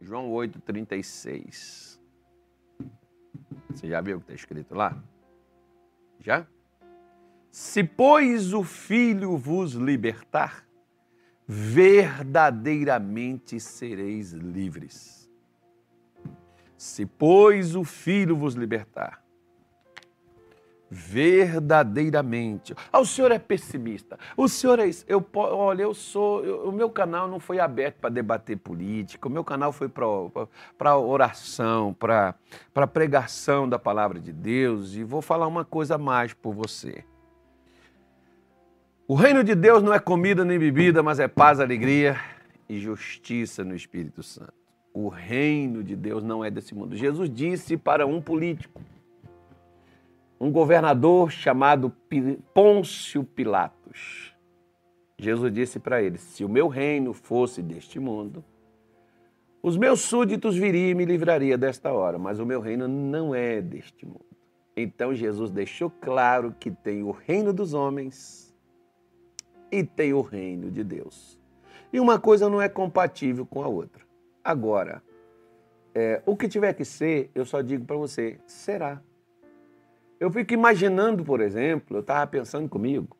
João 8,36. Você já viu o que está escrito lá? Já? Se, pois, o Filho vos libertar, verdadeiramente sereis livres. Se, pois, o Filho vos libertar, verdadeiramente. Ah, o senhor é pessimista. O senhor é isso. Eu, olha, eu sou. Eu, o meu canal não foi aberto para debater política. O meu canal foi para oração, para pregação da palavra de Deus. E vou falar uma coisa mais por você. O reino de Deus não é comida nem bebida, mas é paz, alegria e justiça no Espírito Santo. O reino de Deus não é desse mundo. Jesus disse para um político um governador chamado Pôncio Pilatos. Jesus disse para ele: Se o meu reino fosse deste mundo, os meus súditos viriam e me livraria desta hora, mas o meu reino não é deste mundo. Então Jesus deixou claro que tem o reino dos homens e tem o reino de Deus. E uma coisa não é compatível com a outra. Agora, é, o que tiver que ser, eu só digo para você: será. Eu fico imaginando, por exemplo, eu estava pensando comigo,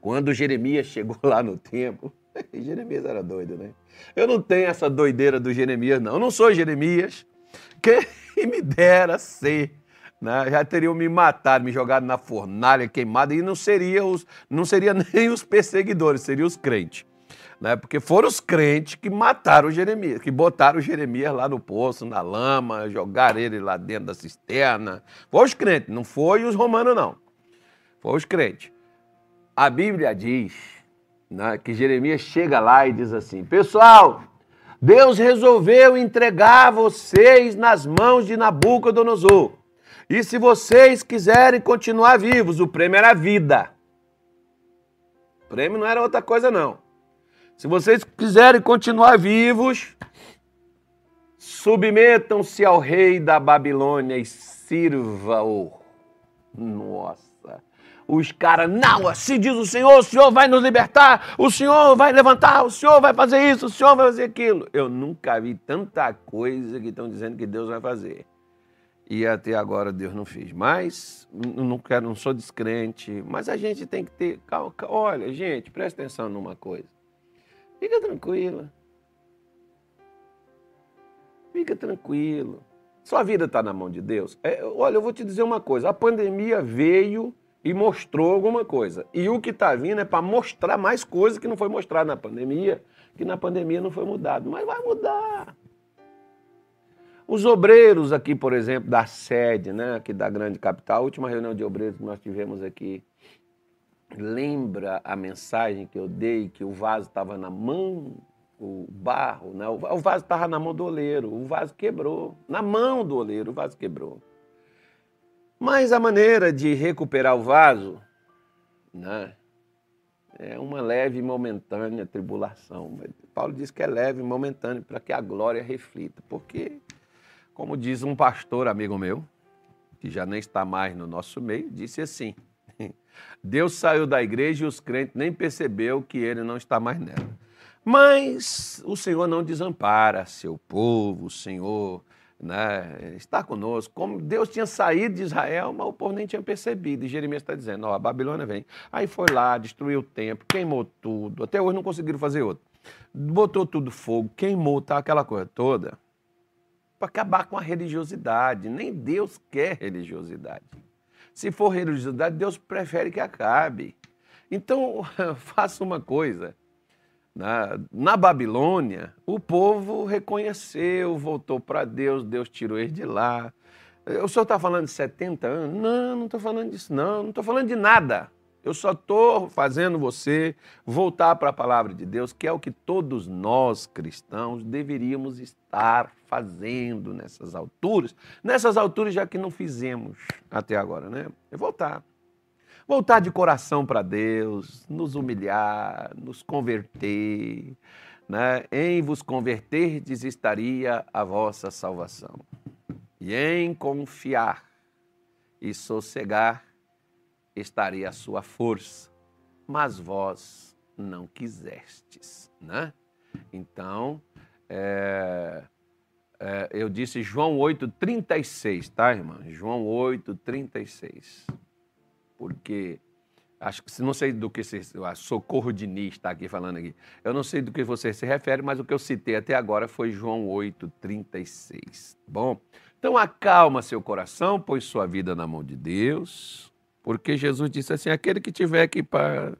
quando Jeremias chegou lá no templo, Jeremias era doido, né? Eu não tenho essa doideira do Jeremias, não. Eu não sou Jeremias. Quem me dera ser. Né? Já teriam me matado, me jogado na fornalha, queimado, e não seria, os, não seria nem os perseguidores, seriam os crentes né? Porque foram os crentes que mataram Jeremias, que botaram Jeremias lá no poço, na lama, jogaram ele lá dentro da cisterna. Foi os crentes, não foi os romanos, não. Foi os crentes. A Bíblia diz né, que Jeremias chega lá e diz assim: Pessoal, Deus resolveu entregar vocês nas mãos de Nabucodonosor. E se vocês quiserem continuar vivos, o prêmio era vida. O prêmio não era outra coisa, não. Se vocês quiserem continuar vivos, submetam-se ao rei da Babilônia e sirva-o. Nossa. Os caras, não, assim diz o Senhor, o Senhor vai nos libertar, o Senhor vai levantar, o Senhor vai fazer isso, o Senhor vai fazer aquilo. Eu nunca vi tanta coisa que estão dizendo que Deus vai fazer. E até agora Deus não fez. Mas, não quero, não sou descrente, mas a gente tem que ter. Olha, gente, presta atenção numa coisa. Fica tranquila. Fica tranquilo. Sua vida está na mão de Deus. É, olha, eu vou te dizer uma coisa: a pandemia veio e mostrou alguma coisa. E o que está vindo é para mostrar mais coisas que não foi mostrado na pandemia, que na pandemia não foi mudado. Mas vai mudar. Os obreiros aqui, por exemplo, da sede, né, aqui da grande capital, a última reunião de obreiros que nós tivemos aqui lembra a mensagem que eu dei que o vaso estava na mão, o barro, né? o vaso estava na mão do oleiro, o vaso quebrou. Na mão do oleiro, o vaso quebrou. Mas a maneira de recuperar o vaso né, é uma leve e momentânea tribulação. Paulo diz que é leve e momentânea para que a glória reflita. Porque, como diz um pastor amigo meu, que já nem está mais no nosso meio, disse assim: Deus saiu da igreja e os crentes nem percebeu que ele não está mais nela. Mas o Senhor não desampara seu povo, o Senhor né, está conosco. Como Deus tinha saído de Israel, mas o povo nem tinha percebido. E Jeremias está dizendo: ó, a Babilônia vem. Aí foi lá, destruiu o templo, queimou tudo. Até hoje não conseguiram fazer outro. Botou tudo fogo, queimou, tá, aquela coisa toda. Para acabar com a religiosidade. Nem Deus quer religiosidade. Se for religiosidade, Deus prefere que acabe. Então, faça uma coisa. Na, na, Babilônia, o povo reconheceu, voltou para Deus, Deus tirou eles de lá. O senhor está falando de 70 anos? Não, não estou falando disso, não. Não estou falando de nada. Eu só estou fazendo você voltar para a palavra de Deus, que é o que todos nós cristãos deveríamos estar fazendo nessas alturas. Nessas alturas, já que não fizemos até agora, né? É voltar. Voltar de coração para Deus, nos humilhar, nos converter. Né? Em vos converterdes estaria a vossa salvação. E em confiar e sossegar estaria a sua força, mas vós não quisestes, né? Então, é, eu disse João 8,36, tá, irmã? João 8,36. Porque acho que não sei do que você. Socorro Diniz está aqui falando aqui. Eu não sei do que você se refere, mas o que eu citei até agora foi João 8,36. Bom, então acalma seu coração, pois sua vida na mão de Deus, porque Jesus disse assim: aquele que tiver aqui para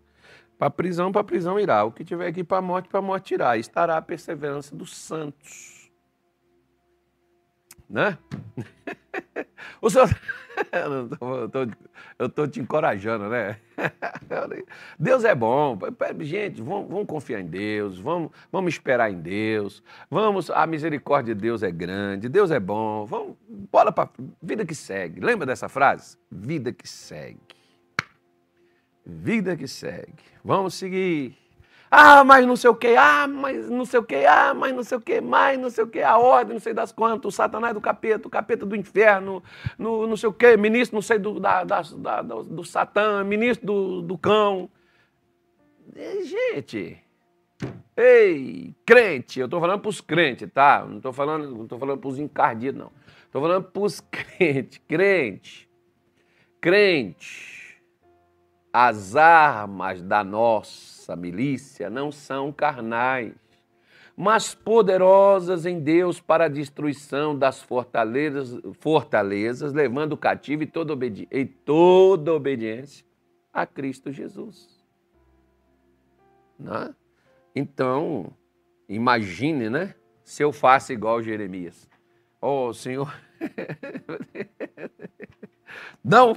para prisão, para prisão irá. O que tiver aqui para morte, para morte irá. Estará a perseverança dos santos. Né? o senhor... eu estou te encorajando, né? Deus é bom. Gente, vamos, vamos, confiar em Deus, vamos, vamos esperar em Deus, vamos. A misericórdia de Deus é grande, Deus é bom. Vamos, bola para vida que segue. Lembra dessa frase? Vida que segue. Vida que segue. Vamos seguir. Ah, mas não sei o que, ah, mas não sei o que, ah, mas não sei o que, mais não sei o que, a ordem, não sei das quantas, o satanás do capeta, o capeta do inferno, no, não sei o que, ministro não sei do, da, da, da, do satã, ministro do, do cão. E, gente, ei, crente, eu estou falando para os crentes, tá? Não estou falando, não falando para os encardidos, não. Estou falando para os crentes, crente, crente as armas da nossa milícia não são carnais, mas poderosas em Deus para a destruição das fortalezas, fortalezas levando cativo e toda, e toda obediência a Cristo Jesus. Né? Então, imagine, né? Se eu faço igual Jeremias. Oh, Senhor. Não!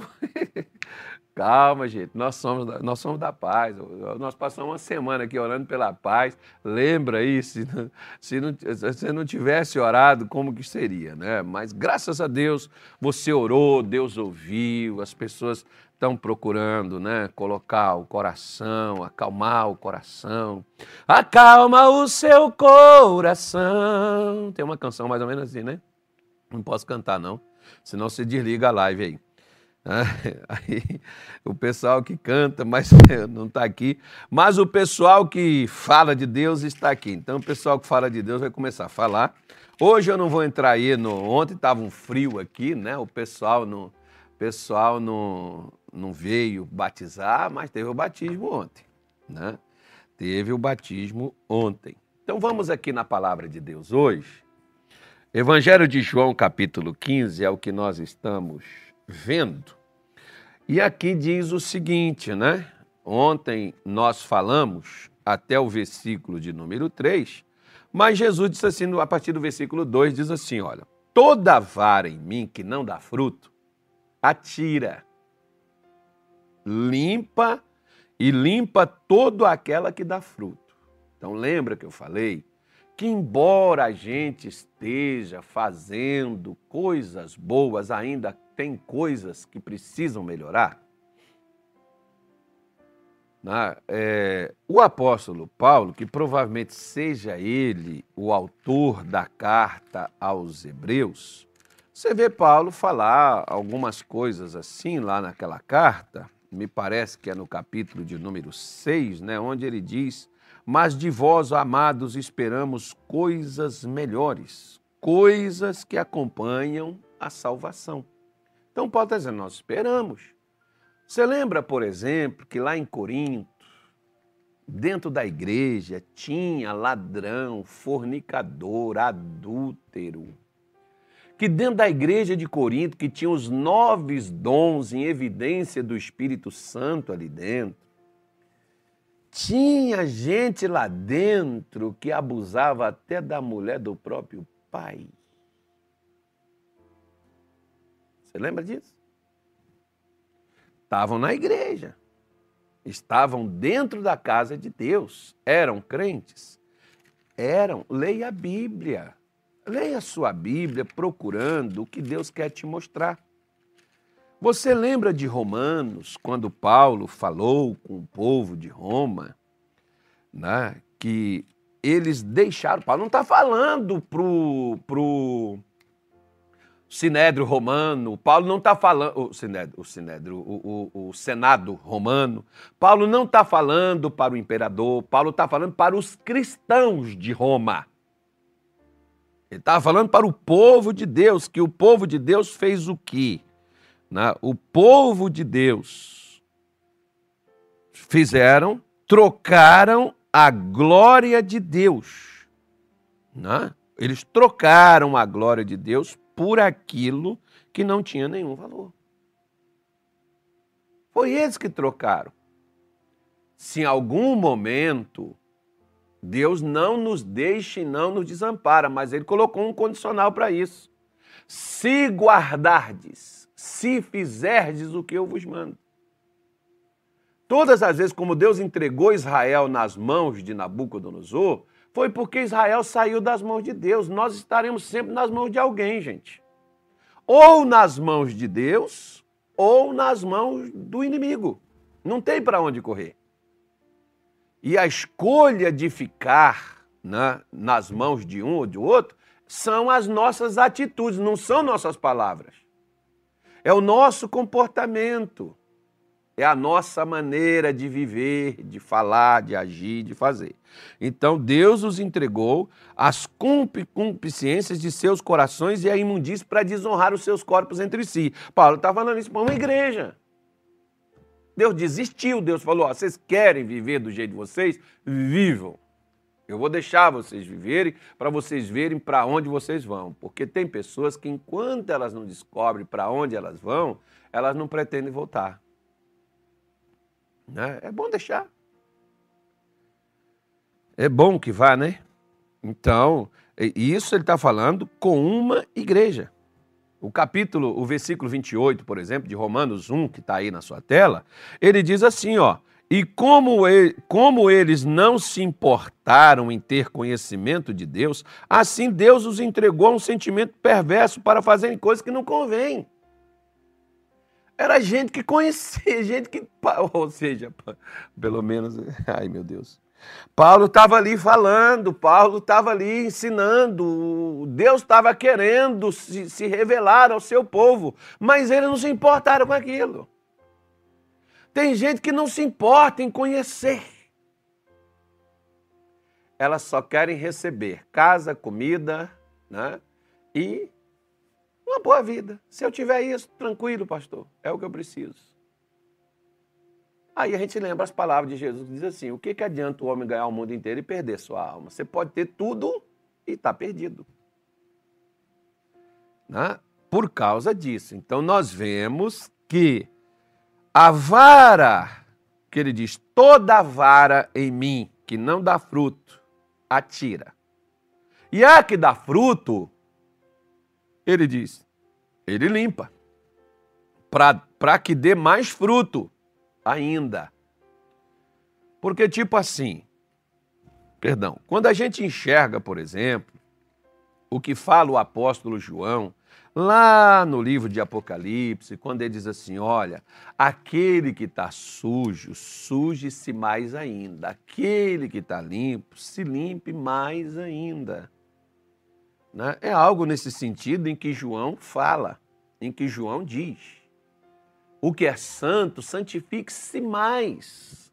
Calma, gente, nós somos, nós somos da paz. Nós passamos uma semana aqui orando pela paz. Lembra aí, se não, se não, se não tivesse orado, como que seria, né? Mas graças a Deus, você orou, Deus ouviu, as pessoas estão procurando, né? Colocar o coração, acalmar o coração. Acalma o seu coração. Tem uma canção mais ou menos assim, né? Não posso cantar, não. Senão você desliga a live aí. Aí, o pessoal que canta, mas não está aqui. Mas o pessoal que fala de Deus está aqui. Então, o pessoal que fala de Deus vai começar a falar. Hoje eu não vou entrar aí no. Ontem estava um frio aqui, né? O pessoal não, pessoal não, não veio batizar, mas teve o batismo ontem, né? Teve o batismo ontem. Então vamos aqui na palavra de Deus hoje. Evangelho de João, capítulo 15, é o que nós estamos vendo. E aqui diz o seguinte, né? Ontem nós falamos até o versículo de número 3, mas Jesus disse assim, a partir do versículo 2, diz assim: olha, toda vara em mim que não dá fruto, atira, limpa e limpa toda aquela que dá fruto. Então lembra que eu falei que embora a gente esteja fazendo coisas boas, ainda tem coisas que precisam melhorar. Né? É, o apóstolo Paulo, que provavelmente seja ele o autor da carta aos Hebreus, você vê Paulo falar algumas coisas assim lá naquela carta, me parece que é no capítulo de número 6, né, onde ele diz mas de vós, amados, esperamos coisas melhores, coisas que acompanham a salvação. Então, Paulo está dizendo, nós esperamos. Você lembra, por exemplo, que lá em Corinto, dentro da igreja, tinha ladrão, fornicador, adúltero. Que dentro da igreja de Corinto, que tinha os nove dons em evidência do Espírito Santo ali dentro, tinha gente lá dentro que abusava até da mulher do próprio pai. Você lembra disso? Estavam na igreja, estavam dentro da casa de Deus, eram crentes, eram. Leia a Bíblia, leia a sua Bíblia procurando o que Deus quer te mostrar. Você lembra de Romanos, quando Paulo falou com o povo de Roma, né, que eles deixaram. Paulo não está falando para o Sinédrio Romano, Paulo não está falando. O Sinédrio, o, Sinédrio o, o, o Senado Romano. Paulo não está falando para o imperador, Paulo está falando para os cristãos de Roma. Ele estava falando para o povo de Deus, que o povo de Deus fez o quê? Né? O povo de Deus fizeram, trocaram a glória de Deus. Né? Eles trocaram a glória de Deus por aquilo que não tinha nenhum valor. Foi eles que trocaram. Se em algum momento Deus não nos deixa e não nos desampara, mas ele colocou um condicional para isso. Se guardardes, se fizerdes o que eu vos mando. Todas as vezes como Deus entregou Israel nas mãos de Nabucodonosor, foi porque Israel saiu das mãos de Deus. Nós estaremos sempre nas mãos de alguém, gente. Ou nas mãos de Deus, ou nas mãos do inimigo. Não tem para onde correr. E a escolha de ficar né, nas mãos de um ou de outro são as nossas atitudes, não são nossas palavras. É o nosso comportamento, é a nossa maneira de viver, de falar, de agir, de fazer. Então Deus os entregou as concupiscências de seus corações e a imundície para desonrar os seus corpos entre si. Paulo está falando isso para uma igreja. Deus desistiu, Deus falou: ó, vocês querem viver do jeito de vocês? Vivam. Eu vou deixar vocês viverem para vocês verem para onde vocês vão. Porque tem pessoas que, enquanto elas não descobrem para onde elas vão, elas não pretendem voltar. Né? É bom deixar. É bom que vá, né? Então, isso ele está falando com uma igreja. O capítulo, o versículo 28, por exemplo, de Romanos 1, que está aí na sua tela, ele diz assim, ó, e como, ele, como eles não se importaram em ter conhecimento de Deus, assim Deus os entregou a um sentimento perverso para fazerem coisas que não convêm. Era gente que conhecia, gente que. Ou seja, pelo menos. Ai, meu Deus. Paulo estava ali falando, Paulo estava ali ensinando, Deus estava querendo se, se, revelar ao seu povo, mas eles não se importaram com aquilo. Tem gente que não se importa em conhecer. Elas só querem receber casa, comida né? e uma boa vida. Se eu tiver isso, tranquilo, pastor, é o que eu preciso. Aí a gente lembra as palavras de Jesus que diz assim: o que, que adianta o homem ganhar o mundo inteiro e perder sua alma? Você pode ter tudo e está perdido. Né? Por causa disso. Então nós vemos que a vara, que ele diz, toda vara em mim que não dá fruto, atira. E a que dá fruto, ele diz, ele limpa. Para que dê mais fruto ainda. Porque, tipo assim, perdão, quando a gente enxerga, por exemplo, o que fala o apóstolo João, lá no livro de Apocalipse, quando ele diz assim: olha, aquele que está sujo, suje-se mais ainda. Aquele que está limpo, se limpe mais ainda. Né? É algo nesse sentido em que João fala, em que João diz. O que é santo, santifique-se mais.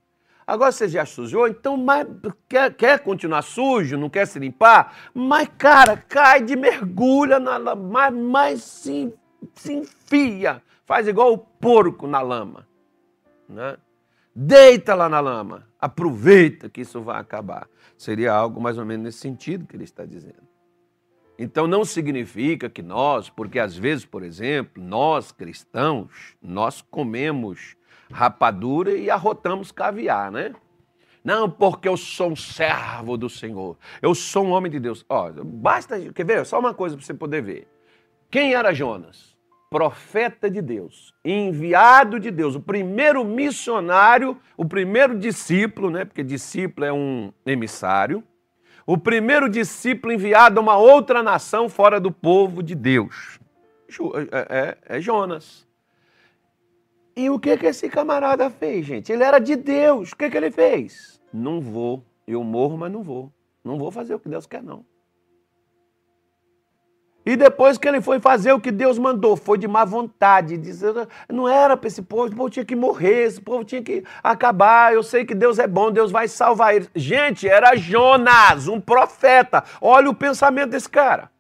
Agora você já sujou, então mas, quer, quer continuar sujo, não quer se limpar? Mas, cara, cai de mergulha, na, mas, mas se, se enfia. Faz igual o porco na lama. Né? Deita lá na lama. Aproveita que isso vai acabar. Seria algo mais ou menos nesse sentido que ele está dizendo. Então não significa que nós, porque às vezes, por exemplo, nós cristãos, nós comemos rapadura e arrotamos caviar, né? Não, porque eu sou um servo do Senhor. Eu sou um homem de Deus. Ó, basta, quer ver? Só uma coisa para você poder ver. Quem era Jonas? Profeta de Deus, enviado de Deus, o primeiro missionário, o primeiro discípulo, né? Porque discípulo é um emissário o primeiro discípulo enviado a uma outra nação fora do povo de Deus. É, é, é Jonas. E o que, que esse camarada fez, gente? Ele era de Deus. O que, que ele fez? Não vou. Eu morro, mas não vou. Não vou fazer o que Deus quer, não. E depois que ele foi fazer o que Deus mandou, foi de má vontade, não era para esse povo, esse povo tinha que morrer, esse povo tinha que acabar, eu sei que Deus é bom, Deus vai salvar eles. Gente, era Jonas, um profeta. Olha o pensamento desse cara.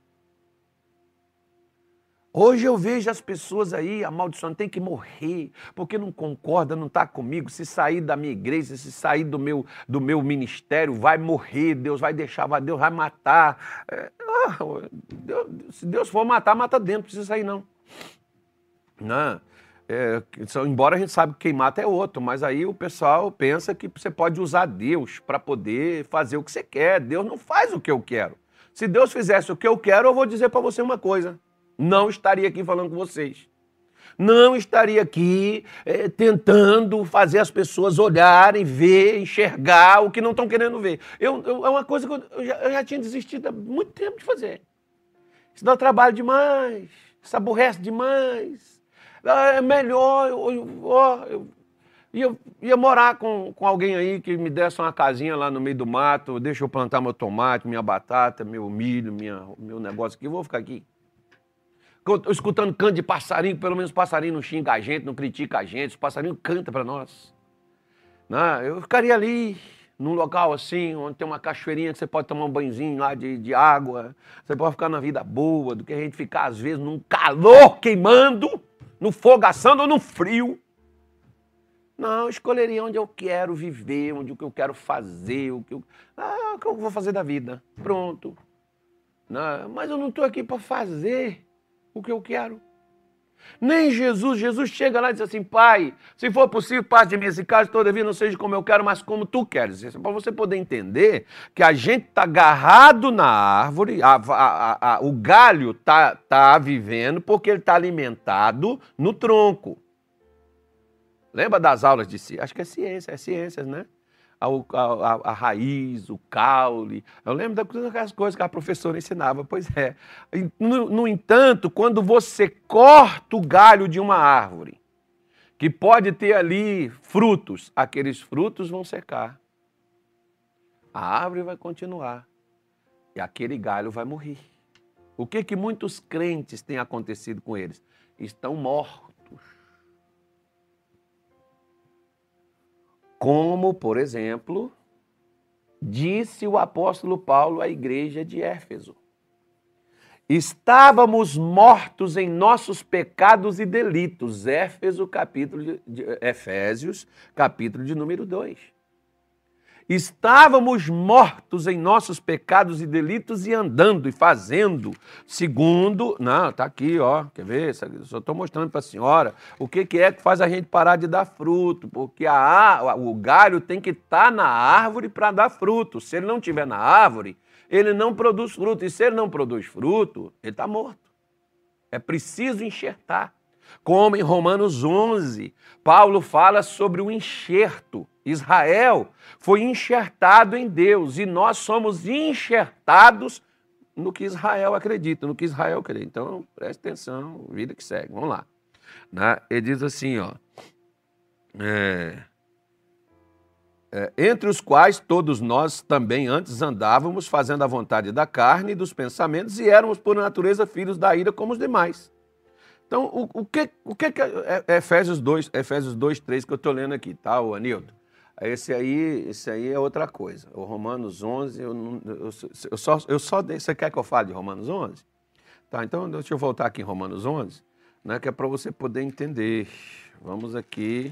Hoje eu vejo as pessoas aí amaldiçoando, tem que morrer, porque não concorda, não está comigo. Se sair da minha igreja, se sair do meu, do meu ministério, vai morrer, Deus vai deixar, Deus vai matar. É, ah, Deus, se Deus for matar, mata dentro, não precisa sair não. Não. É, embora a gente sabe que quem mata é outro, mas aí o pessoal pensa que você pode usar Deus para poder fazer o que você quer. Deus não faz o que eu quero. Se Deus fizesse o que eu quero, eu vou dizer para você uma coisa não estaria aqui falando com vocês. Não estaria aqui é, tentando fazer as pessoas olharem, ver, enxergar o que não estão querendo ver. Eu, eu, é uma coisa que eu já, eu já, tinha desistido há muito tempo de fazer. Isso dá trabalho demais, isso aborrece demais. Ah, é melhor eu, eu, eu ia, ia morar com, com alguém aí que me desse uma casinha lá no meio do mato, deixa eu plantar meu tomate, minha batata, meu milho, minha, meu negócio aqui, eu vou ficar aqui escutando canto de passarinho, pelo menos passarinho não xinga a gente, não critica a gente, os passarinhos canta para nós. Não, eu ficaria ali, num local assim, onde tem uma cachoeirinha que você pode tomar um banhozinho lá de, de água, você pode ficar na vida boa, do que a gente ficar às vezes num calor queimando, no fogo assando ou no frio. Não, eu escolheria onde eu quero viver, onde o que eu quero fazer, o que eu, ah, o que eu vou fazer da vida. Pronto. Não, mas eu não estou aqui para fazer o que eu quero. Nem Jesus, Jesus chega lá e diz assim, pai, se for possível, parte de mim esse caso, todavia não seja como eu quero, mas como tu queres. Para você poder entender que a gente está agarrado na árvore, a, a, a, o galho está tá vivendo porque ele está alimentado no tronco. Lembra das aulas de ciência? Acho que é ciência, é ciências, né? A, a, raiz, o caule. Eu lembro daquelas coisas que a professora ensinava. Pois é. No, no entanto, quando você corta o galho de uma árvore, que pode ter ali frutos, aqueles frutos vão secar. A árvore vai continuar e aquele galho vai morrer. O que que muitos crentes têm acontecido com eles? Estão mortos Como, por exemplo, disse o apóstolo Paulo à igreja de Éfeso: Estávamos mortos em nossos pecados e delitos. Éfeso, capítulo de, Efésios, capítulo de número 2. Estávamos mortos em nossos pecados e delitos e andando e fazendo segundo. Não, está aqui, ó. Quer ver? Só estou mostrando para a senhora o que, que é que faz a gente parar de dar fruto. Porque a, o galho tem que estar tá na árvore para dar fruto. Se ele não estiver na árvore, ele não produz fruto. E se ele não produz fruto, ele está morto. É preciso enxertar. Como em Romanos 11, Paulo fala sobre o enxerto. Israel foi enxertado em Deus e nós somos enxertados no que Israel acredita, no que Israel crê. Então, preste atenção, vida que segue. Vamos lá. Né? Ele diz assim, ó. É, é, entre os quais todos nós também antes andávamos fazendo a vontade da carne e dos pensamentos e éramos por natureza filhos da ira como os demais. Então, o, o que, o que é, é Efésios 2, Efésios 2, 3 que eu estou lendo aqui, tá, o Anildo? Esse aí, esse aí é outra coisa. O Romanos 11, eu, não, eu, só, eu só. Você quer que eu fale de Romanos 11? Tá, então deixa eu voltar aqui em Romanos 11, né, que é para você poder entender. Vamos aqui,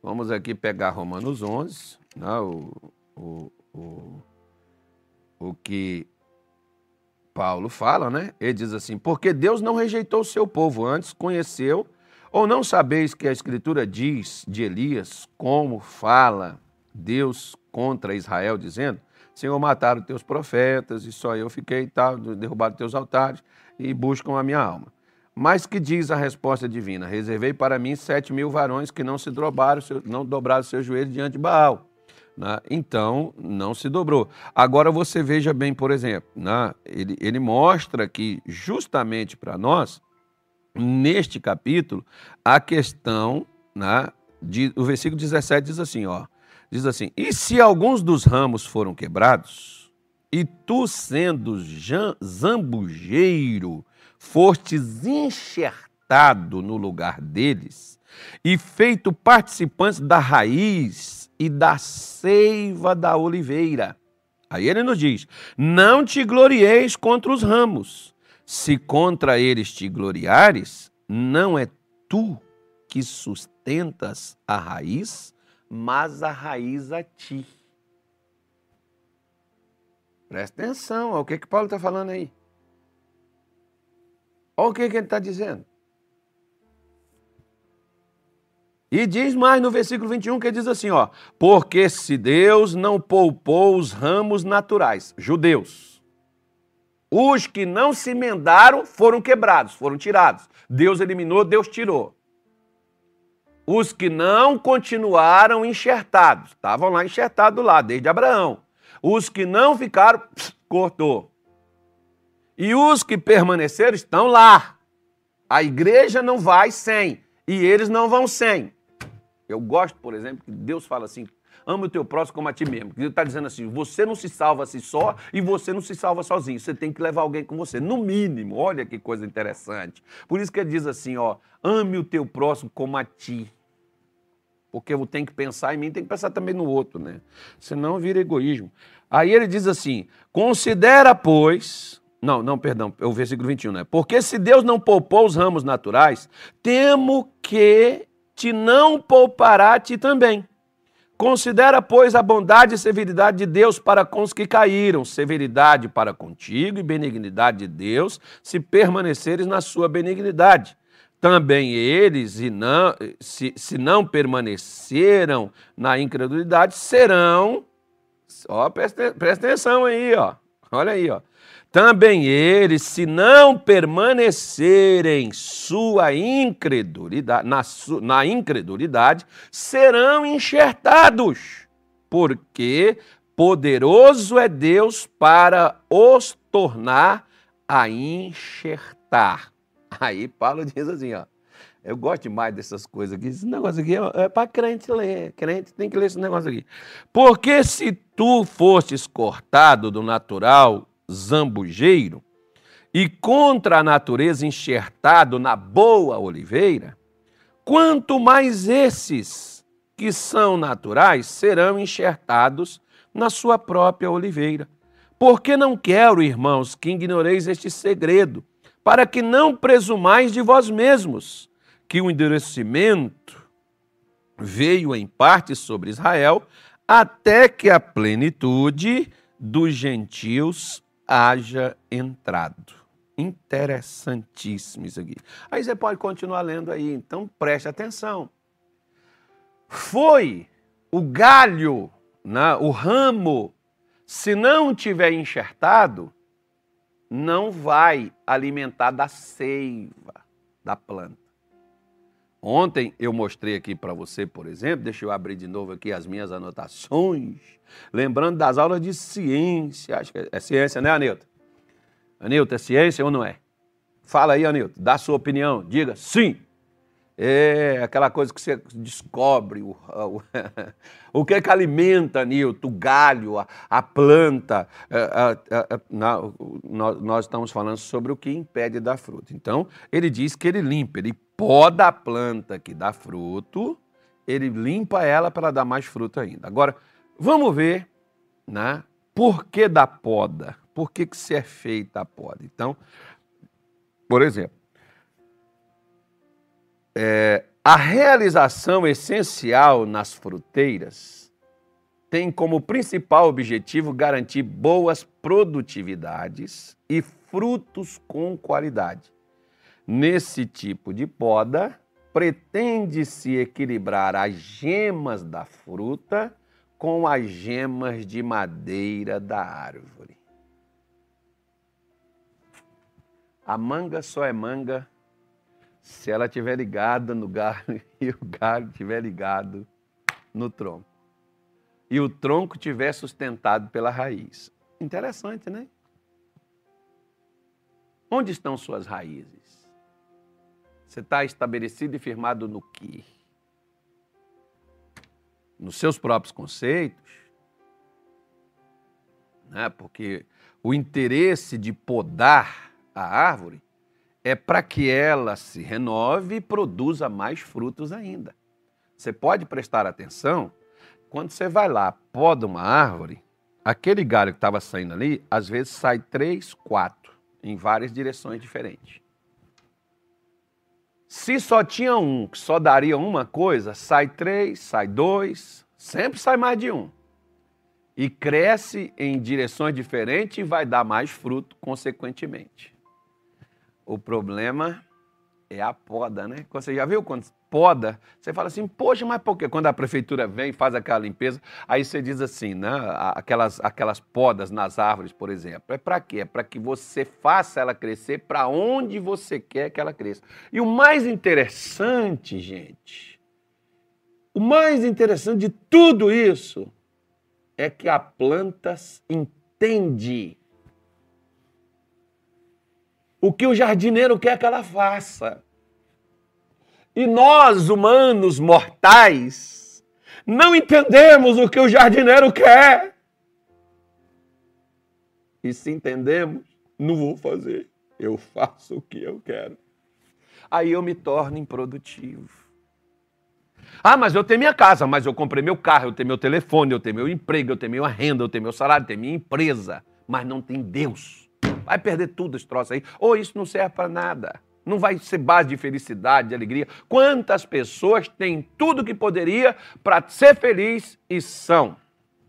vamos aqui pegar Romanos 11, né, o, o, o, o que Paulo fala, né? Ele diz assim: Porque Deus não rejeitou o seu povo, antes conheceu ou não sabeis que a Escritura diz de Elias como fala Deus contra Israel, dizendo: Senhor, mataram teus profetas e só eu fiquei tal, derrubaram teus altares e buscam a minha alma. Mas que diz a resposta divina? Reservei para mim sete mil varões que não se dobraram, não dobraram seus joelhos diante de Baal. Né? Então, não se dobrou. Agora você veja bem, por exemplo, né? ele mostra que justamente para nós neste capítulo a questão, né, de, o versículo 17 diz assim, ó, diz assim: "E se alguns dos ramos foram quebrados, e tu sendo zambujeiro, fostes enxertado no lugar deles, e feito participante da raiz e da seiva da oliveira." Aí ele nos diz: "Não te glorieis contra os ramos, Se contra eles te gloriares, não é tu que sustentas a raiz, mas a raiz a ti. Presta atenção ao que, que Paulo está falando aí. Olha o que, que ele está dizendo. E diz mais no versículo 21 que diz assim, ó: "Porque se Deus não poupou os ramos naturais, judeus, os que não se emendaram foram quebrados, foram tirados. Deus eliminou, Deus tirou. Os que não continuaram enxertados, estavam lá enxertados lá desde Abraão. Os que não ficaram, cortou. E os que permaneceram estão lá. A igreja não vai sem e eles não vão sem. Eu gosto, por exemplo, que Deus fala assim: ama o teu próximo como a ti mesmo. Ele está dizendo assim: você não se salva a si só e você não se salva sozinho. Você tem que levar alguém com você, no mínimo. Olha que coisa interessante. Por isso que ele diz assim: ó, ame o teu próximo como a ti. Porque eu tenho que pensar em mim, tem que pensar também no outro, né? Senão vira egoísmo. Aí ele diz assim: considera, pois. Não, não, perdão, é o versículo 21, né? Porque se Deus não poupou os ramos naturais, temo que te não poupará a ti também. Considera, pois, a bondade e severidade de Deus para com os que caíram, severidade para contigo e benignidade de Deus, se permaneceres na sua benignidade. Também eles, e não, se, se não permaneceram na incredulidade, serão. Ó, presta, presta atenção aí, ó. Olha aí, ó também eles, se não permanecerem sua incredulidade, na, su, na incredulidade, serão enxertados, porque poderoso é Deus para os tornar a enxertar. Aí Paulo diz assim, ó, eu gosto demais dessas coisas aqui. Esse negócio aqui é, é para crente ler. Crente tem que ler esse negócio aqui. Porque se tu fostes cortado do natural zambujeiro e contra a natureza enxertado na boa oliveira, quanto mais esses que são naturais serão enxertados na sua própria oliveira. Porque não quero, irmãos, que ignoreis este segredo, para que não presumais de vós mesmos que o endurecimento veio em parte sobre Israel, até que a plenitude dos gentios haja entrado. Interessantíssimo isso aqui. Aí você pode continuar lendo aí, então preste atenção. Foi o galho, né, o ramo, se não tiver enxertado, não vai alimentar da seiva da planta. Ontem eu mostrei aqui para você, por exemplo, deixa eu abrir de novo aqui as minhas anotações, lembrando das aulas de ciência. Acho que é ciência, né, Anilton? Anilton, é ciência ou não é? Fala aí, Anilton, dá sua opinião, diga sim. É aquela coisa que você descobre, o, o, o que é que alimenta, Nilton, o galho, a, a planta. A, a, na, nós, nós estamos falando sobre o que impede da fruta. Então, ele diz que ele limpa, ele poda a planta que dá fruto, ele limpa ela para dar mais fruto ainda. Agora, vamos ver né, por que da poda, por que, que se é feita a poda. Então, por exemplo, é, a realização essencial nas fruteiras tem como principal objetivo garantir boas produtividades e frutos com qualidade. Nesse tipo de poda, pretende-se equilibrar as gemas da fruta com as gemas de madeira da árvore. A manga só é manga se ela estiver ligada no galho e o galho estiver ligado no tronco. E o tronco estiver sustentado pela raiz. Interessante, né? Onde estão suas raízes? Você está estabelecido e firmado no quê? Nos seus próprios conceitos? Né? Porque o interesse de podar a árvore é para que ela se renove e produza mais frutos ainda. Você pode prestar atenção, quando você vai lá, poda uma árvore, aquele galho que estava saindo ali, às vezes sai três, quatro. em várias direções diferentes. Se só tinha um que só daria uma coisa, sai três, sai dois, sempre sai mais de um. E cresce em direções diferentes e vai dar mais fruto, consequentemente. O problema é a poda, né? Você já viu quando poda? Você fala assim, poxa, mas por quê? Quando a prefeitura vem e faz aquela limpeza, aí você diz assim, né? Aquelas, aquelas podas nas árvores, por exemplo. É para quê? É para que você faça ela crescer para onde você quer que ela cresça. E o mais interessante, gente, o mais interessante de tudo isso é que a planta entende o que o jardineiro quer que ela faça. E nós, humanos mortais, não entendemos o que o jardineiro quer. E se entendemos, não vou fazer. Eu faço o que eu quero. Aí eu me torno improdutivo. Ah, mas eu tenho minha casa, mas eu comprei meu carro, eu tenho meu telefone, eu tenho meu emprego, eu tenho minha renda, eu tenho meu salário, eu tenho minha empresa. Mas não tem Deus. Vai perder tudo esse troço aí. Ou isso não serve para nada. Não vai ser base de felicidade, de alegria. Quantas pessoas têm tudo que poderia para ser feliz e são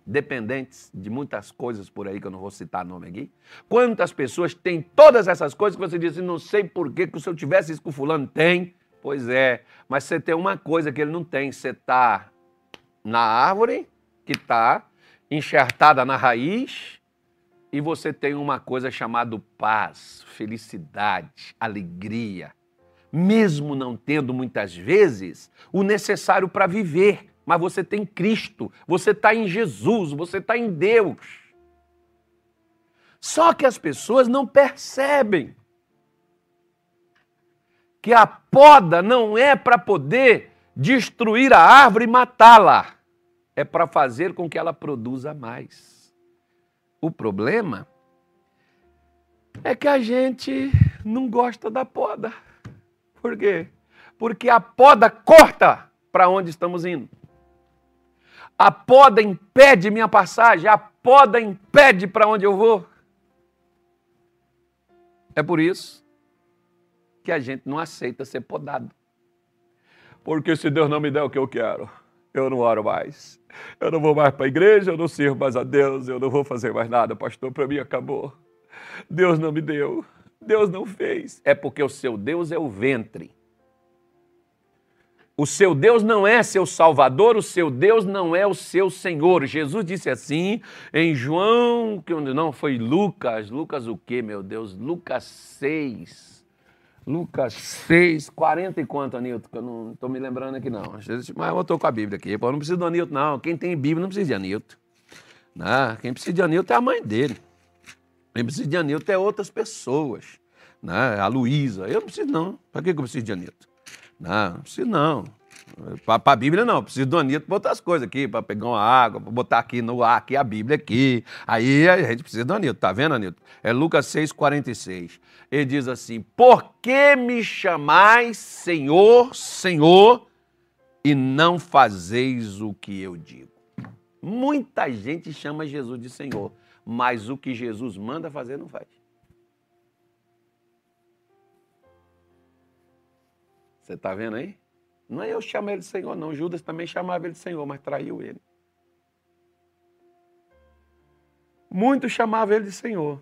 dependentes de muitas coisas por aí que eu não vou citar nome aqui? Quantas pessoas têm todas essas coisas que você diz assim, não sei por que, que se eu tivesse isso que o fulano tem. Pois é, mas você tem uma coisa que ele não tem. Você está na árvore que está enxertada na raiz e você tem uma coisa chamada paz, felicidade, alegria, mesmo não tendo muitas vezes o necessário para viver, mas você tem Cristo, você está em Jesus, você está em Deus. Só que as pessoas não percebem que a poda não é para poder destruir a árvore e matá-la, é para fazer com que ela produza mais. O problema é que a gente não gosta da poda. Por quê? Porque a poda corta para onde estamos indo. A poda impede minha passagem, a poda impede para onde eu vou. É por isso que a gente não aceita ser podado. Porque se Deus não me der o que eu quero, eu não oro mais. Eu não vou mais para a igreja, eu não sirvo mais a Deus, eu não vou fazer mais nada, pastor, para mim acabou. Deus não me deu, Deus não fez. É porque o seu Deus é o ventre. O seu Deus não é seu Salvador, o seu Deus não é o seu Senhor. Jesus disse assim em João, que não foi Lucas, Lucas o quê, meu Deus? Lucas 6. Lucas 6, 40 e quanto, Anilton? Que eu não estou me lembrando aqui, não. Mas eu estou com a Bíblia aqui. Pô, não precisa do Anilton, não. Quem tem Bíblia não precisa de Anilton. Não, quem precisa de Anilton é a mãe dele. Quem precisa de Anilton é outras pessoas. Né? A Luísa. Eu não preciso, não. Para que eu preciso de Anilton? Não, não preciso, não. Para a Bíblia, não. Preciso do Anito para outras coisas aqui, para pegar uma água, para botar aqui no ar, aqui a Bíblia aqui. Aí a gente precisa do Anito, tá vendo, Anito? É Lucas 6, 46. Ele diz assim: Por que me chamais Senhor, Senhor, e não fazeis o que eu digo? Muita gente chama Jesus de Senhor, mas o que Jesus manda fazer não faz. Você está vendo aí? Não é eu chamar ele de Senhor, não. Judas também chamava ele de Senhor, mas traiu ele. Muitos chamavam ele de Senhor,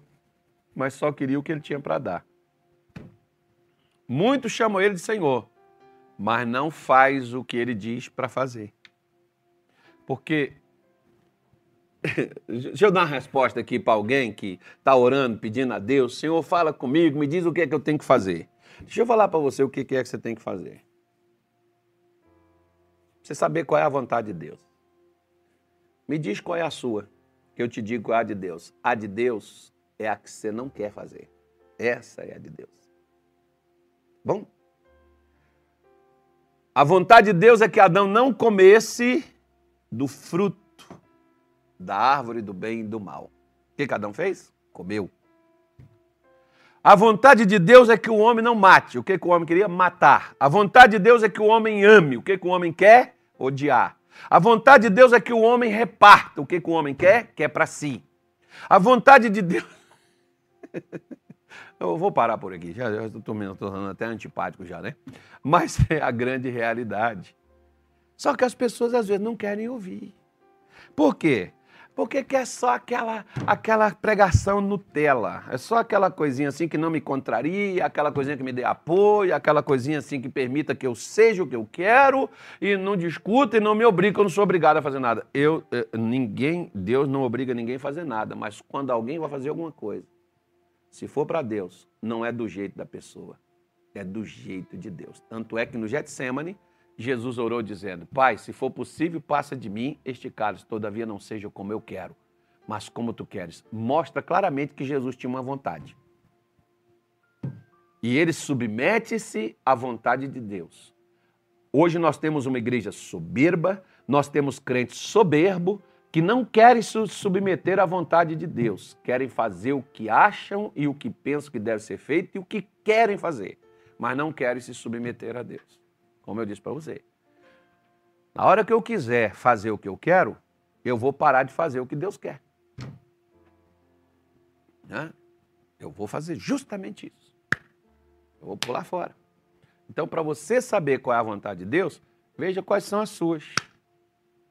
mas só queria o que ele tinha para dar. Muitos chamam ele de Senhor, mas não faz o que ele diz para fazer. Porque Deixa eu dar uma resposta aqui para alguém que está orando, pedindo a Deus: Senhor, fala comigo, me diz o que é que eu tenho que fazer. Deixa eu falar para você o que é que você tem que fazer você saber qual é a vontade de Deus. Me diz qual é a sua, que eu te digo a de Deus. A de Deus é a que você não quer fazer. Essa é a de Deus. Bom? A vontade de Deus é que Adão não comesse do fruto da árvore do bem e do mal. O que, que Adão fez? Comeu. A vontade de Deus é que o homem não mate. O que, que o homem queria? Matar. A vontade de Deus é que o homem ame. O que, que o homem quer? Odiar. A vontade de Deus é que o homem reparta o que, que o homem quer, quer para si. A vontade de Deus. Eu vou parar por aqui, já estou tornando até antipático já, né? Mas é a grande realidade. Só que as pessoas às vezes não querem ouvir. Por quê? Porque quer só aquela, aquela pregação Nutella. É só aquela coisinha assim que não me contraria, aquela coisinha que me dê apoio, aquela coisinha assim que permita que eu seja o que eu quero e não discuta e não me obriga, eu não sou obrigado a fazer nada. Eu, eh, ninguém, Deus não obriga ninguém a fazer nada, mas quando alguém vai fazer alguma coisa, se for para Deus, não é do jeito da pessoa, é do jeito de Deus. Tanto é que no Getsemane, Jesus orou dizendo: Pai, se for possível, passa de mim este cálice, todavia não seja como eu quero, mas como tu queres. Mostra claramente que Jesus tinha uma vontade. E ele submete-se à vontade de Deus. Hoje nós temos uma igreja soberba, nós temos crentes soberbo que não querem se submeter à vontade de Deus, querem fazer o que acham e o que pensam que deve ser feito e o que querem fazer, mas não querem se submeter a Deus como eu disse para você. Na hora que eu quiser fazer o que eu quero, eu vou parar de fazer o que Deus quer. Né? Eu vou fazer justamente isso. Eu vou pular fora. Então, para você saber qual é a vontade de Deus, veja quais são as suas.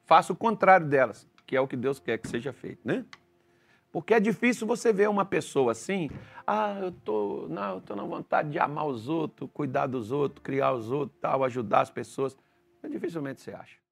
Faça o contrário delas, que é o que Deus quer que seja feito, né? Porque é difícil você ver uma pessoa assim, ah, eu tô, não, eu tô na vontade de amar os outros, cuidar dos outros, criar os outros, tal, ajudar as pessoas. Dificilmente você acha.